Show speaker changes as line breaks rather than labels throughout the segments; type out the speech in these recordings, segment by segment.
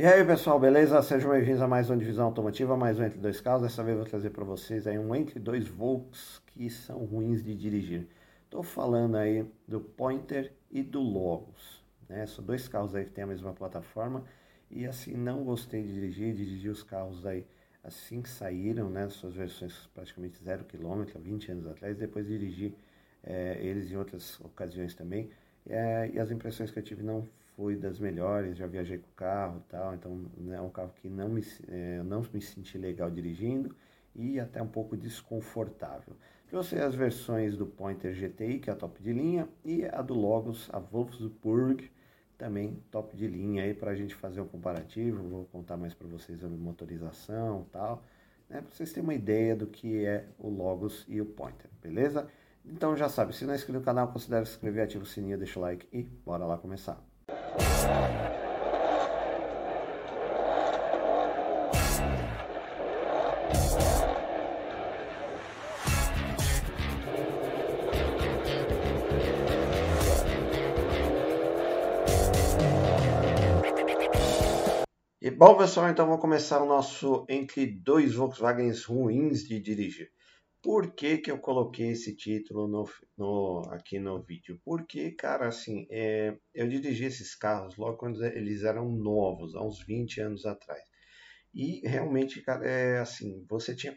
E aí pessoal, beleza? Sejam bem-vindos a mais uma divisão automotiva, mais um Entre Dois Carros. Dessa vez eu vou trazer para vocês aí um Entre Dois Volks que são ruins de dirigir. Estou falando aí do Pointer e do Logos. Né? São dois carros aí que têm a mesma plataforma e assim não gostei de dirigir, dirigi os carros aí assim que saíram, né? Suas versões praticamente zero quilômetro, 20 anos atrás, depois dirigi é, eles em outras ocasiões também. É, e as impressões que eu tive não foi das melhores, já viajei com o carro tal, então né, é um carro que não me, é, não me senti legal dirigindo e até um pouco desconfortável. Trouxe as versões do Pointer GTI, que é a top de linha, e a do Logos, a Wolfsburg, também top de linha aí para a gente fazer um comparativo. Vou contar mais para vocês sobre motorização tal, né, para vocês terem uma ideia do que é o Logos e o Pointer, beleza? Então já sabe, se não é inscrito no canal, considere se inscrever, ativa o sininho, deixa o like e bora lá começar. E bom pessoal, então vamos começar o nosso entre dois Volkswagens ruins de dirigir. Por que, que eu coloquei esse título no, no, aqui no vídeo? Porque, cara, assim, é, eu dirigi esses carros logo quando eles eram novos, há uns 20 anos atrás. E realmente, cara, é assim, você tinha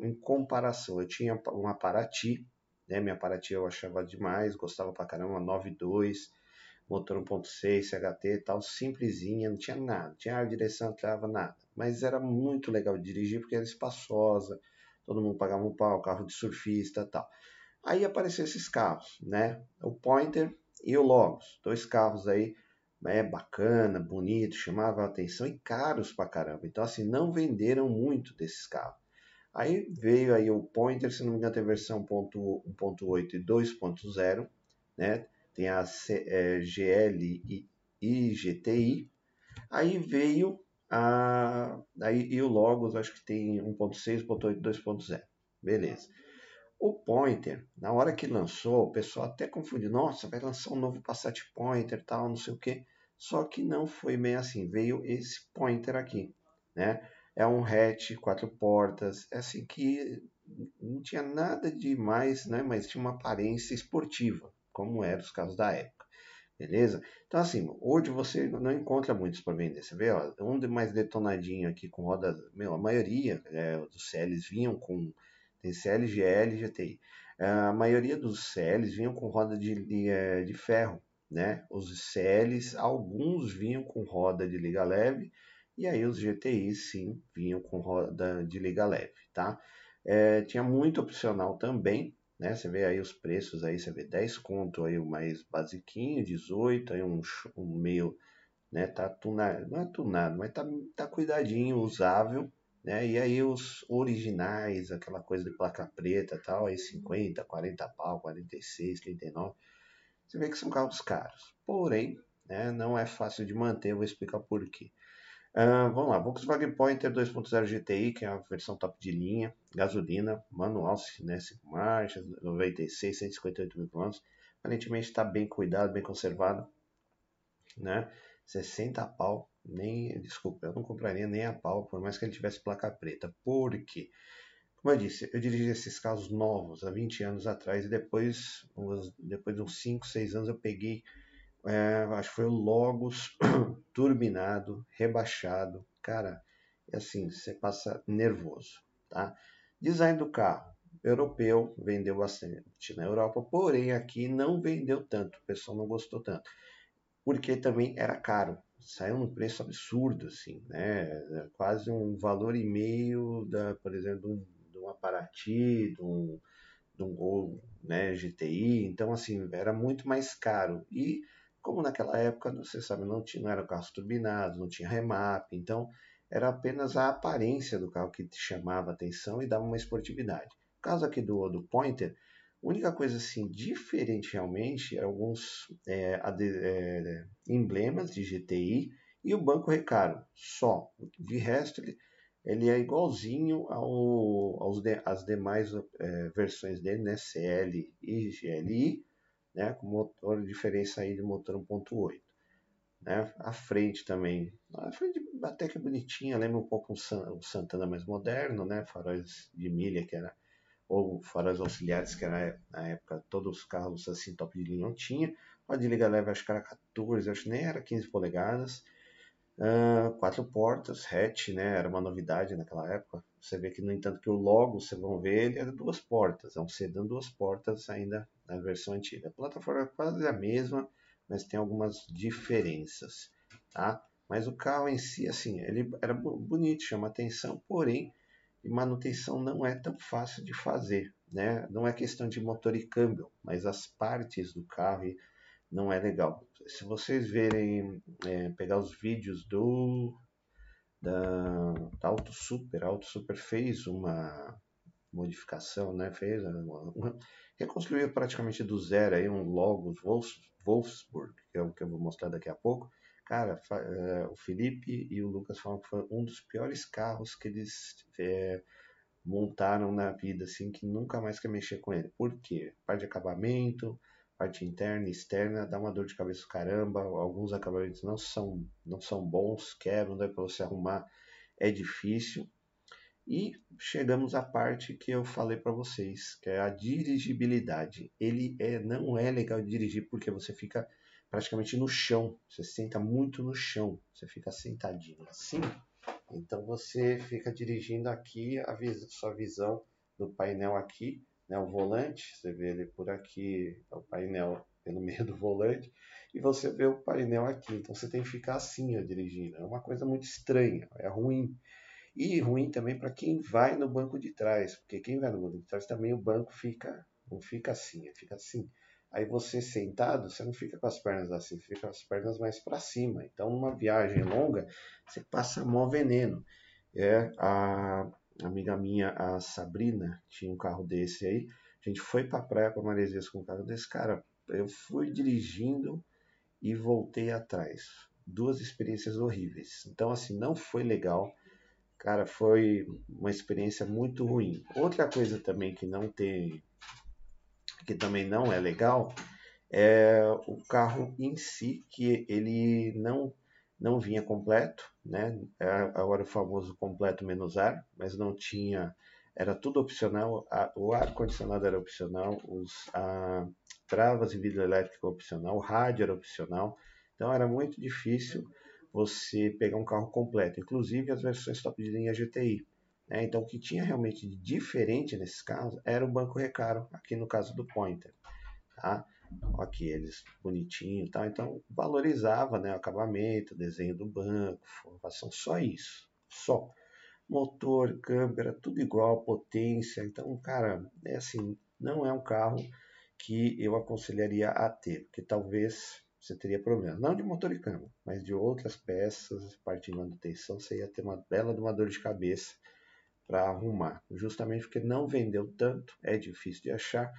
em comparação, eu tinha uma Paraty, né? Minha Paraty eu achava demais, gostava pra caramba, 9.2, motor 1.6, CHT e tal, simplesinha, não tinha nada, tinha ar, direção, não trava, nada. Mas era muito legal de dirigir porque era espaçosa, todo mundo pagava um pau, carro de surfista tal. Aí apareceram esses carros, né? O Pointer e o Logos, dois carros aí, é bacana, bonito, chamava a atenção e caros pra caramba. Então assim, não venderam muito desses carros. Aí veio aí o Pointer, se não me engano, tem versão 1.8 e 2.0, né? Tem a é, GL e, e GTI. Aí veio aí, e o Logos acho que tem 1.6, 1.8, 2.0. Beleza. O Pointer, na hora que lançou, o pessoal até confundiu. Nossa, vai lançar um novo Passat Pointer, tal, não sei o que. Só que não foi bem assim. Veio esse Pointer aqui, né? É um hatch, quatro portas. É assim que não tinha nada de mais, né? Mas tinha uma aparência esportiva, como eram os carros da época. Beleza? Então, assim, hoje você não encontra muitos para vender. Você vê, ó, um mais detonadinho aqui com rodas. Meu, a maioria é, dos CLs vinham com. Tem CL, GL GTI. É, a maioria dos CLs vinham com roda de, de, é, de ferro, né? Os CLs, alguns vinham com roda de liga leve, e aí os GTIs, sim, vinham com roda de liga leve, tá? É, tinha muito opcional também, né? Você vê aí os preços aí, você vê 10 conto aí o mais basiquinho, 18, aí um, um meio, né, tá tunado, não é tunado, mas tá, tá cuidadinho, usável, né? E aí os originais, aquela coisa de placa preta tal, aí 50, 40 pau, 46, 39. Você vê que são carros caros. Porém, né, não é fácil de manter, eu vou explicar por quê. Uh, vamos lá, Volkswagen Pointer 2.0 GTI, que é a versão top de linha, gasolina, manual, né, 5 marchas, 96, 158 mil km. Aparentemente está bem cuidado, bem conservado, né? 60 pau, nem, desculpa, eu não compraria nem a pau, por mais que ele tivesse placa preta. Por quê? Como eu disse, eu dirigi esses carros novos há 20 anos atrás e depois, depois de uns 5, 6 anos eu peguei é, acho que foi o Logos turbinado, rebaixado. Cara, é assim, você passa nervoso, tá? Design do carro. Europeu vendeu bastante na Europa, porém aqui não vendeu tanto, o pessoal não gostou tanto. Porque também era caro, saiu num preço absurdo, assim, né? Quase um valor e meio, da, por exemplo, de um, de Paraty, de um, de um Gol né, GTI, então assim, era muito mais caro. E como naquela época, você sabe, não, tinha, não eram carros turbinados, não tinha remap, então era apenas a aparência do carro que te chamava atenção e dava uma esportividade. No caso aqui do, do Pointer, a única coisa assim diferente realmente é alguns é, é, emblemas de GTI e o banco recaro, só. De resto, ele, ele é igualzinho ao, aos de, às demais é, versões dele, né? CL e GLI, né, com motor diferença aí de motor 1.8. né? A frente também, a frente até que bonitinha, lembra um pouco o Santana mais moderno, né? Faróis de milha que era ou faróis auxiliares que era na época todos os carros assim top de linha não tinha. A de liga leve acho que era 14, acho que nem era 15 polegadas. Uh, quatro portas, hatch, né? Era uma novidade naquela época. Você vê que, no entanto, que o logo, vocês vão ver, ele era duas portas. É um sedã duas portas ainda na versão antiga. A plataforma é quase a mesma, mas tem algumas diferenças, tá? Mas o carro em si, assim, ele era bonito, chama atenção, porém, manutenção não é tão fácil de fazer, né? Não é questão de motor e câmbio, mas as partes do carro não é legal. Se vocês verem, é, pegar os vídeos do da, da Auto Super, a Auto Super fez uma modificação, né? Fez uma, uma, reconstruiu praticamente do zero aí um Logos Wolfsburg, que é o que eu vou mostrar daqui a pouco. Cara, é, o Felipe e o Lucas falam que foi um dos piores carros que eles é, montaram na vida, assim, que nunca mais quer mexer com ele. Por quê? Parte de acabamento, parte interna e externa, dá uma dor de cabeça caramba, alguns acabamentos não são, não são bons, quebram, daí para você arrumar é difícil. E chegamos à parte que eu falei para vocês, que é a dirigibilidade. Ele é, não é legal dirigir porque você fica praticamente no chão, você senta muito no chão, você fica sentadinho assim. Então você fica dirigindo aqui a vis sua visão do painel aqui né, o volante, você vê ele por aqui, é o painel pelo meio do volante, e você vê o painel aqui. Então você tem que ficar assim ó, dirigindo. É uma coisa muito estranha, é ruim. E ruim também para quem vai no banco de trás, porque quem vai no banco de trás também o banco fica, não fica assim, fica assim. Aí você sentado, você não fica com as pernas assim, fica com as pernas mais para cima. Então, numa viagem longa, você passa mó veneno. É a amiga minha, a Sabrina, tinha um carro desse aí. A gente foi pra praia com a Maresias com um carro desse. Cara, eu fui dirigindo e voltei atrás. Duas experiências horríveis. Então, assim, não foi legal. Cara, foi uma experiência muito ruim. Outra coisa também que não tem, que também não é legal, é o carro em si, que ele não não vinha completo, né? É agora o famoso completo menos ar, mas não tinha, era tudo opcional. O ar condicionado era opcional, os a, travas e vidro elétrico opcional, o rádio era opcional. Então era muito difícil você pegar um carro completo, inclusive as versões top de linha GTI. Né? Então o que tinha realmente de diferente nesses carros era o banco recaro, aqui no caso do Pointer. Tá? aqui eles bonitinho, tá? Então valorizava, né, o acabamento, desenho do banco, formação, só isso, só. Motor, câmera, tudo igual, potência. Então, cara, é assim, não é um carro que eu aconselharia a ter, porque talvez você teria problema, não de motor e câmera, mas de outras peças, parte de manutenção, você ia ter uma bela de uma dor de cabeça para arrumar, justamente porque não vendeu tanto, é difícil de achar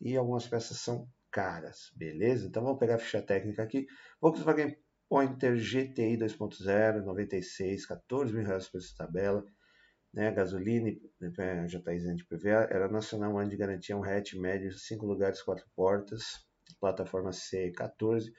e algumas peças são caras, beleza? Então vamos pegar a ficha técnica aqui. Volkswagen Pointer GTI 2.0, 96, 14 mil reais por essa tabela. Né, gasolina, é, já está isento de PVA, era nacional, um ano de garantia, um hatch médio, 5 lugares, 4 portas, plataforma C14,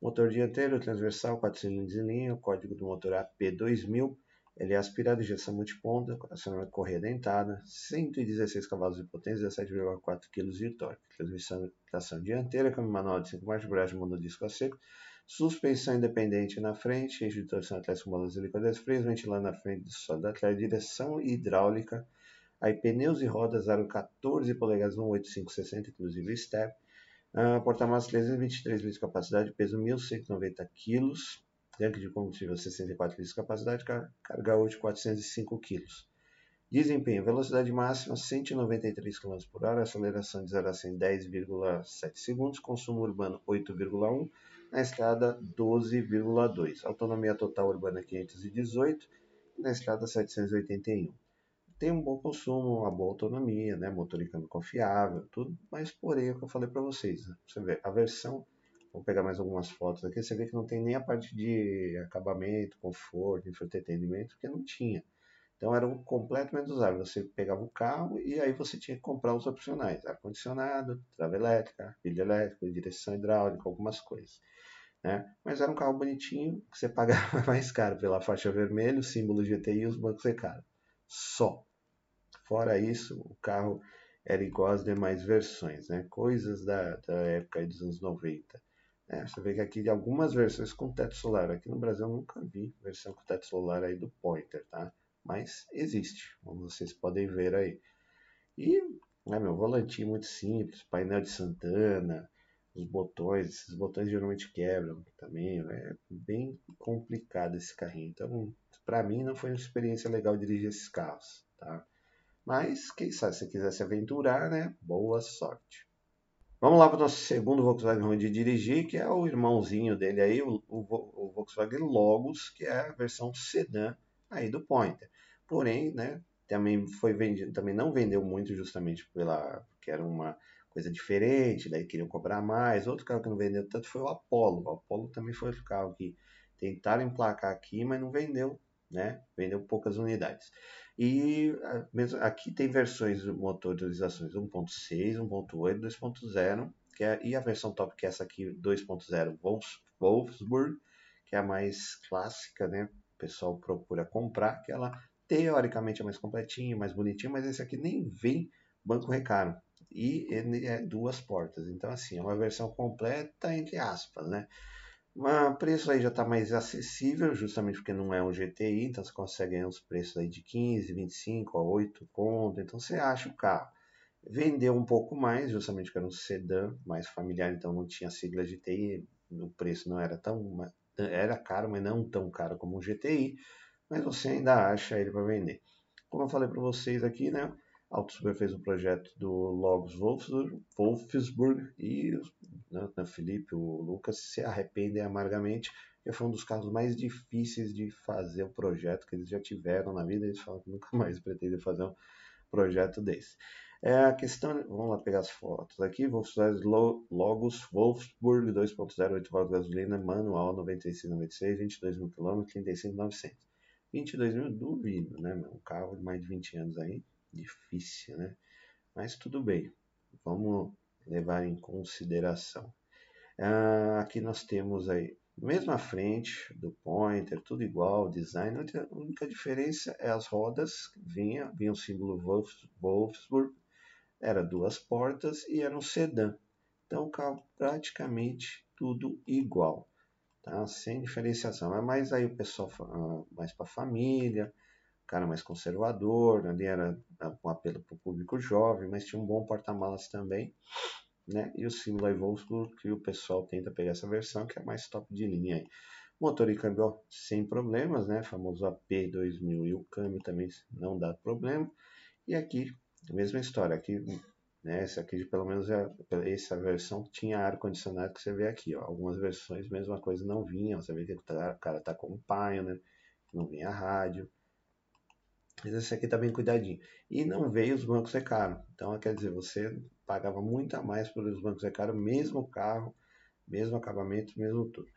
motor dianteiro, transversal, 4 cilindros em linha, código do motor AP2000, ele é aspirado, injeção multiponta, acionamento correia dentada, 116 cavalos de potência, 17,4 kg de torque. Transmissão tração dianteira, câmbio manual de 5 marchas, embreagem monodisco a seco, suspensão independente na frente, eixo de torção atlético com balanço helicoidais freios, ventilando na frente do solo da atleta, direção hidráulica, aí pneus e rodas aro 14 polegadas, 18560, inclusive step, uh, porta-malas 323 litros de capacidade, peso 1.190 kg, tanque de combustível 64 litros de capacidade, carga útil 405 kg. Desempenho, velocidade máxima 193 km por hora, aceleração de 0 a 100 10,7 segundos, consumo urbano 8,1, na estrada 12,2. Autonomia total urbana 518, na estrada 781. Tem um bom consumo, uma boa autonomia, né? motor e câmbio confiável, tudo, mas porém é o que eu falei para vocês. Né? Você vê, a versão Vou pegar mais algumas fotos aqui. Você vê que não tem nem a parte de acabamento, conforto, entretenimento, porque não tinha. Então era um completamente usável. Você pegava o carro e aí você tinha que comprar os opcionais: ar-condicionado, trava elétrica, pilha elétrica, direção hidráulica, algumas coisas. né? Mas era um carro bonitinho, que você pagava mais caro pela faixa vermelha, o símbolo GTI e os bancos recaram. Só. Fora isso, o carro era igual às demais versões, né? Coisas da, da época dos anos 90. É, você vê que aqui algumas versões com teto solar. Aqui no Brasil eu nunca vi versão com teto solar aí do Pointer, tá? Mas existe, como vocês podem ver aí. E, né, meu, volantinho muito simples, painel de Santana, os botões, esses botões geralmente quebram também, é bem complicado esse carrinho. Então, para mim não foi uma experiência legal dirigir esses carros, tá? Mas, quem sabe, se quiser se aventurar, né? Boa sorte. Vamos lá para o nosso segundo Volkswagen ruim de dirigir, que é o irmãozinho dele aí, o, o, o, Volkswagen Logos, que é a versão sedã aí do Pointer. Porém, né, também foi vendido, também não vendeu muito justamente pela porque era uma coisa diferente, daí queriam cobrar mais. Outro carro que não vendeu tanto foi o Apollo. O Apollo também foi outro carro que tentaram emplacar aqui, mas não vendeu, né? Vendeu poucas unidades. E aqui tem versões de motorizações 1.6, 1.8, 2.0, que é, e a versão top que é essa aqui 2.0 Wolfsburg, que é a mais clássica, né? O pessoal procura comprar, que ela teoricamente é mais completinha, mais bonitinha, mas esse aqui nem vem banco recaro. E é duas portas, então assim, é uma versão completa entre aspas, né? O preço aí já está mais acessível, justamente porque não é um GTI, então você consegue ganhar uns preços aí de 15, 25 a 8 conto, então você acha o carro. Vendeu um pouco mais, justamente porque era um sedã mais familiar, então não tinha sigla GTI, o preço não era tão era caro, mas não tão caro como um GTI, mas você ainda acha ele para vender. Como eu falei para vocês aqui, né? Auto Super fez o projeto do Logos Wolfsburg e né, o Felipe, o Lucas se arrependem amargamente, porque foi um dos carros mais difíceis de fazer o projeto que eles já tiveram na vida, eles falam que nunca mais pretendem fazer um projeto desse. É a questão, vamos lá pegar as fotos aqui, Volkswagen Logos Wolfsburg 2.0 8 válvulas gasolina, manual 9696, 22 mil km, 35.900. 22 mil, duvido, né, Um carro de mais de 20 anos aí, difícil, né? Mas tudo bem, vamos levar em consideração. Ah, aqui nós temos aí, mesma frente do Pointer, tudo igual, design, a única diferença é as rodas, vinha, vinha o símbolo Wolfsburg, era duas portas e era um sedã. Então praticamente tudo igual, tá? sem diferenciação. É mais aí o pessoal ah, mais para família, cara mais conservador, ali era um apelo para o público jovem, mas tinha um bom porta-malas também, né? E o símbolo Wolfsburg, que o pessoal tenta pegar essa versão, que é mais top de linha aí. Motor e câmbio sem problemas, né? Famoso AP2000 e o câmbio também não dá problema. E aqui, mesma história, aqui, né? Essa aqui, pelo menos, é, essa versão tinha ar-condicionado que você vê aqui, ó. Algumas versões, mesma coisa, não vinha. Você vê que o cara tá com um Pioneer, não vinha rádio. Mas esse aqui tá bem cuidadinho. E não veio os bancos é caro. Então, quer dizer, você pagava muito a mais por os bancos é caro, mesmo carro, mesmo acabamento, mesmo tudo.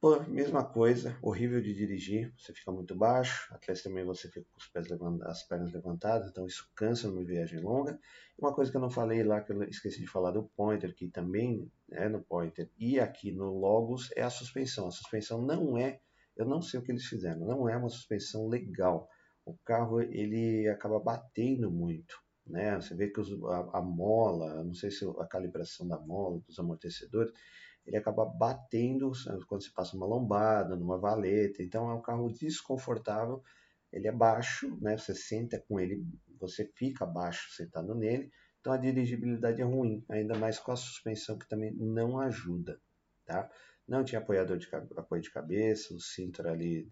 Pô, mesma coisa, horrível de dirigir, você fica muito baixo, atrás também você fica com os pés as pernas levantadas, então isso cansa numa viagem longa. Uma coisa que eu não falei lá, que eu esqueci de falar do Pointer, que também é no Pointer e aqui no Logos, é a suspensão. A suspensão não é, eu não sei o que eles fizeram, não é uma suspensão legal o carro ele acaba batendo muito. Né? Você vê que os, a, a, mola, não sei se a calibração da mola, dos amortecedores, ele acaba batendo quando você passa uma lombada, numa valeta. Então é um carro desconfortável, ele é baixo, né? você senta com ele, você fica baixo sentado nele. Então a dirigibilidade é ruim, ainda mais com a suspensão que também não ajuda. Tá? Não tinha apoiador de, apoio de cabeça, o cinto era ali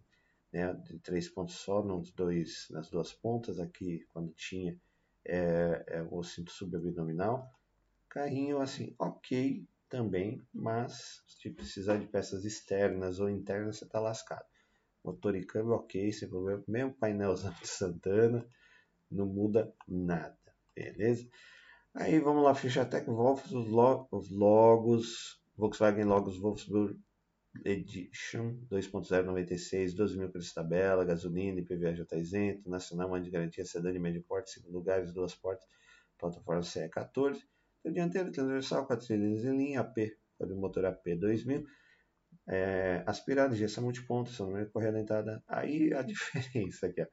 né, de três pontos só nos dois, nas duas pontas, aqui quando tinha é, é o cinto subabdominal. Carrinho assim, ok também, mas se precisar de peças externas ou internas, você está lascado. Motor e câmbio ok, sem problema. Mesmo painelzão de Santana, não muda nada, beleza? Aí vamos lá, ficha Tech Wolf, os, os logos, Volkswagen Logos Wolfsburg Edition 2.096, 12 mil preço tabela, gasolina, IPVA já está isento, nacional, ano de garantia, sedã de médio porte, 5 lugares, duas portas, plataforma CE 14, dianteiro transversal, 4 cilindros em linha, AP, motor AP 2000, é, aspirado, injeção multiponto, acionamento correia dentada. Aí a diferença aqui, ó.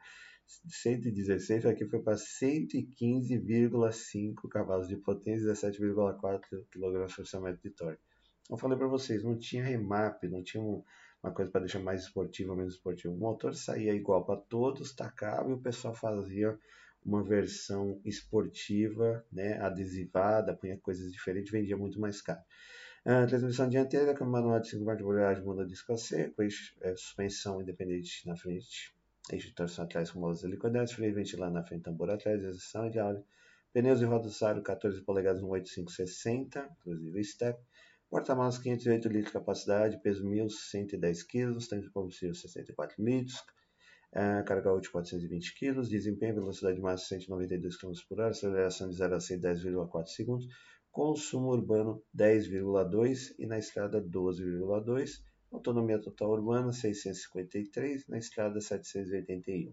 116 aqui foi para 115,5 cavalos de potência, 17,4 kg por metro de torque. Eu falei para vocês, não tinha remap, não tinha um, uma coisa para deixar mais esportivo ou menos esportivo. O motor saía igual para todos, tacava e o pessoal fazia uma versão esportiva, né, adesivada, punha coisas diferentes, vendia muito mais caro. A transmissão dianteira com manual de 5 marchas de embreagem, muda disco a seco, é, suspensão independente na frente, eixo de torção atrás com molas helicoidais, freio ventilado na frente, tambor atrás, exceção de áudio, pneus e rodas aro 14 polegadas no 8560, inclusive step, Porta-malas 508 litros de capacidade, peso 1.110 kg, tanque de combustível 64 litros, uh, carga útil 420 kg, desempenho velocidade máxima 192 km por hora, aceleração de 0 a 100 10,4 segundos, consumo urbano 10,2 e na estrada 12,2, autonomia total urbana 653, na estrada 781.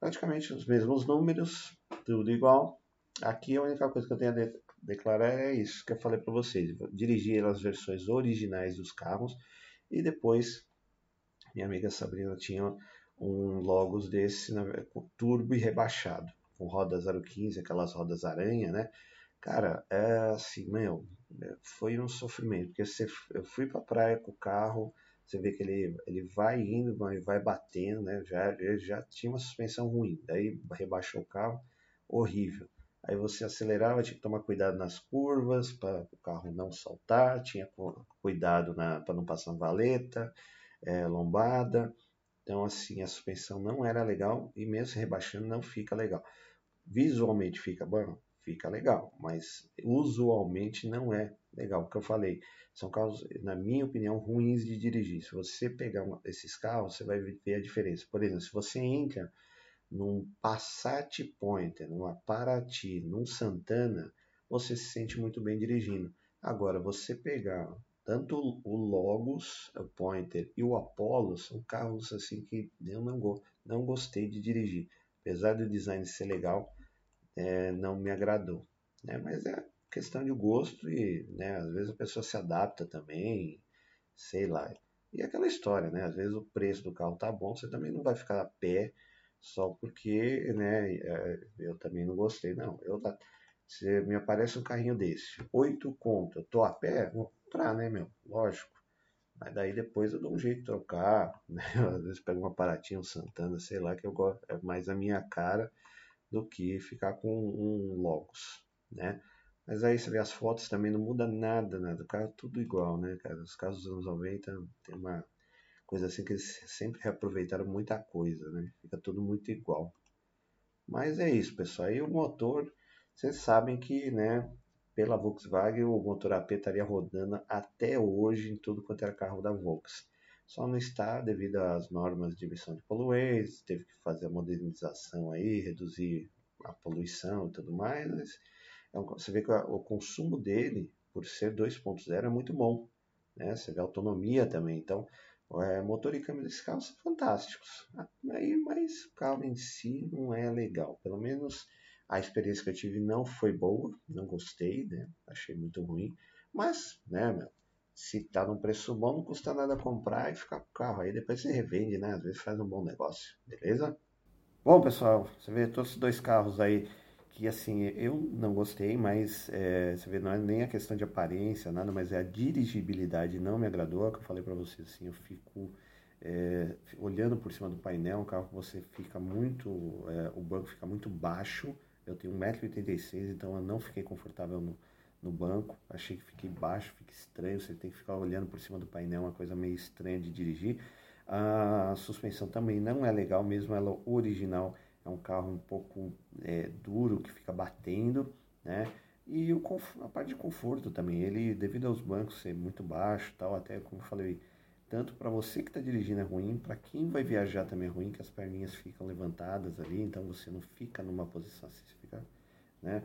Praticamente os mesmos números, tudo igual. Aqui a única coisa que eu tenho a declarar é isso que eu falei para vocês. Dirigir as versões originais dos carros e depois minha amiga Sabrina tinha um Logos desse turbo e rebaixado, com rodas 015, aquelas rodas aranha, né? Cara, é assim, meu, foi um sofrimento, porque você, eu fui pra praia com o carro, você vê que ele, ele vai indo, vai, vai batendo, né? Já, já tinha uma suspensão ruim, daí rebaixou o carro, horrível. Aí você acelerava, tinha que tomar cuidado nas curvas para o carro não saltar, tinha cuidado para não passar valeta, é, lombada. Então, assim, a suspensão não era legal e mesmo rebaixando não fica legal. Visualmente fica bom, fica legal, mas usualmente não é legal. O que eu falei, são carros, na minha opinião, ruins de dirigir. Se você pegar esses carros, você vai ver a diferença. Por exemplo, se você entra num Passat Pointer, numa Paraty, num Santana, você se sente muito bem dirigindo. Agora, você pegar tanto o Logos, o Pointer e o Apollo, são carros assim que eu não, não gostei de dirigir. Apesar do design ser legal, é, não me agradou. Né? Mas é questão de gosto e né, às vezes a pessoa se adapta também, sei lá. E aquela história, né? Às vezes o preço do carro tá bom, você também não vai ficar a pé só porque, né, é, eu também não gostei, não. Eu, se me aparece um carrinho desse, oito conto, eu tô a pé, vou comprar, né, meu? Lógico. Mas daí depois eu dou um jeito de trocar, né? Às vezes pego uma Paratinha, um Santana, sei lá, que eu gosto, é mais a minha cara do que ficar com um Logos, né? Mas aí você vê as fotos também não muda nada, né? Do carro é tudo igual, né, cara? Os carros dos anos 90 tem uma coisa assim que eles sempre reaproveitaram muita coisa, né? Fica tudo muito igual. Mas é isso, pessoal. Aí o motor, vocês sabem que, né, pela Volkswagen o motor AP estaria rodando até hoje em tudo quanto era carro da Volkswagen. Só não está devido às normas de emissão de poluentes, teve que fazer a modernização aí, reduzir a poluição e tudo mais. Mas é um, você vê que o consumo dele, por ser 2.0, é muito bom. Né? Você vê a autonomia também. Então, é, motor e câmbio desse carro são fantásticos. Aí, mas o carro em si não é legal. Pelo menos a experiência que eu tive não foi boa, não gostei, né? Achei muito ruim. Mas, né, meu, se tá num preço bom, não custa nada comprar e ficar com o carro. Aí depois você revende, né? Às vezes faz um bom negócio, beleza? Bom, pessoal, você vê todos os dois carros aí que assim, eu não gostei, mas é, você vê, não é nem a questão de aparência, nada, mas é a dirigibilidade não me agradou, é que eu falei para você, assim, eu fico é, olhando por cima do painel, um carro que você fica muito, é, o banco fica muito baixo, eu tenho 1,86m, então eu não fiquei confortável no, no banco, achei que fiquei baixo, fica estranho, você tem que ficar olhando por cima do painel, uma coisa meio estranha de dirigir. A suspensão também não é legal, mesmo ela original, é um carro um pouco é, duro que fica batendo, né? E o, a parte de conforto também, ele devido aos bancos ser muito baixo, tal, até como eu falei, tanto para você que está dirigindo é ruim, para quem vai viajar também é ruim, que as perninhas ficam levantadas ali, então você não fica numa posição assim, você fica, né?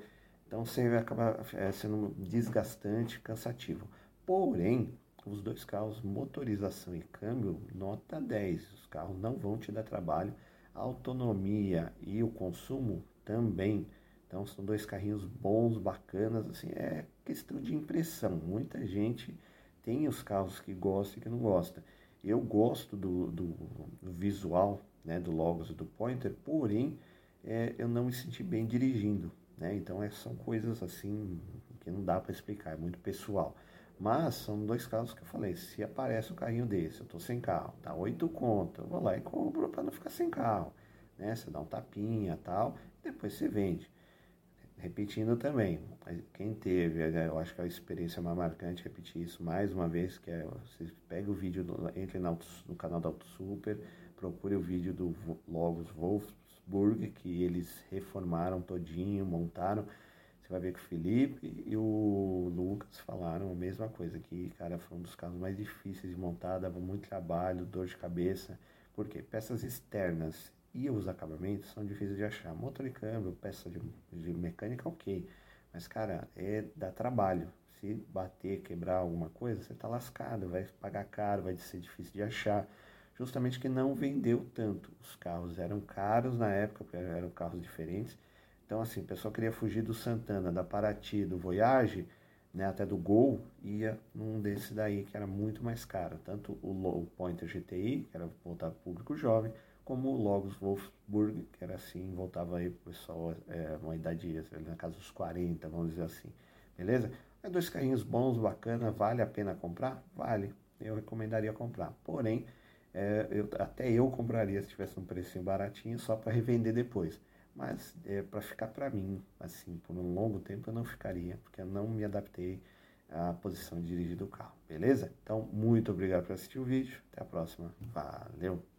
Então você vai acabar é, sendo desgastante, cansativo. Porém, os dois carros, motorização e câmbio, nota 10. Os carros não vão te dar trabalho a autonomia e o consumo também. Então são dois carrinhos bons, bacanas, assim, é questão de impressão. Muita gente tem os carros que gostam e que não gostam. Eu gosto do, do, do visual né, do Logos e do Pointer, porém é, eu não me senti bem dirigindo. Né? Então é, são coisas assim que não dá para explicar, é muito pessoal. Mas são dois casos que eu falei, se aparece um carrinho desse, eu estou sem carro, dá oito conto, eu vou lá e compro para não ficar sem carro. Né? Você dá um tapinha tal, depois você vende. Repetindo também, quem teve, é, eu acho que a experiência mais marcante, repetir isso mais uma vez, que é, você pega o vídeo, entre no, no canal da Auto Super, procure o vídeo do Logos Wolfsburg, que eles reformaram todinho, montaram. Vai ver que o Felipe e o Lucas falaram a mesma coisa, que, cara, foi um dos carros mais difíceis de montar, dava muito trabalho, dor de cabeça. Por quê? Peças externas e os acabamentos são difíceis de achar. Motor e câmbio, peça de, de mecânica, ok. Mas, cara, é dá trabalho. Se bater, quebrar alguma coisa, você tá lascado, vai pagar caro, vai ser difícil de achar. Justamente que não vendeu tanto. Os carros eram caros na época, porque eram carros diferentes. Então, assim, o pessoal queria fugir do Santana, da Paraty, do Voyage, né, até do Gol, ia num desse daí que era muito mais caro. Tanto o, o Pointer GTI, que era voltado para o público jovem, como o Logos Wolfsburg, que era assim, voltava aí pro pessoal, é, uma idade na casa dos 40, vamos dizer assim. Beleza? É dois carrinhos bons, bacana, vale a pena comprar? Vale. Eu recomendaria comprar. Porém, é, eu, até eu compraria se tivesse um precinho baratinho só para revender depois. Mas é, para ficar para mim, assim, por um longo tempo eu não ficaria, porque eu não me adaptei à posição de dirigir do carro, beleza? Então, muito obrigado por assistir o vídeo. Até a próxima. Valeu!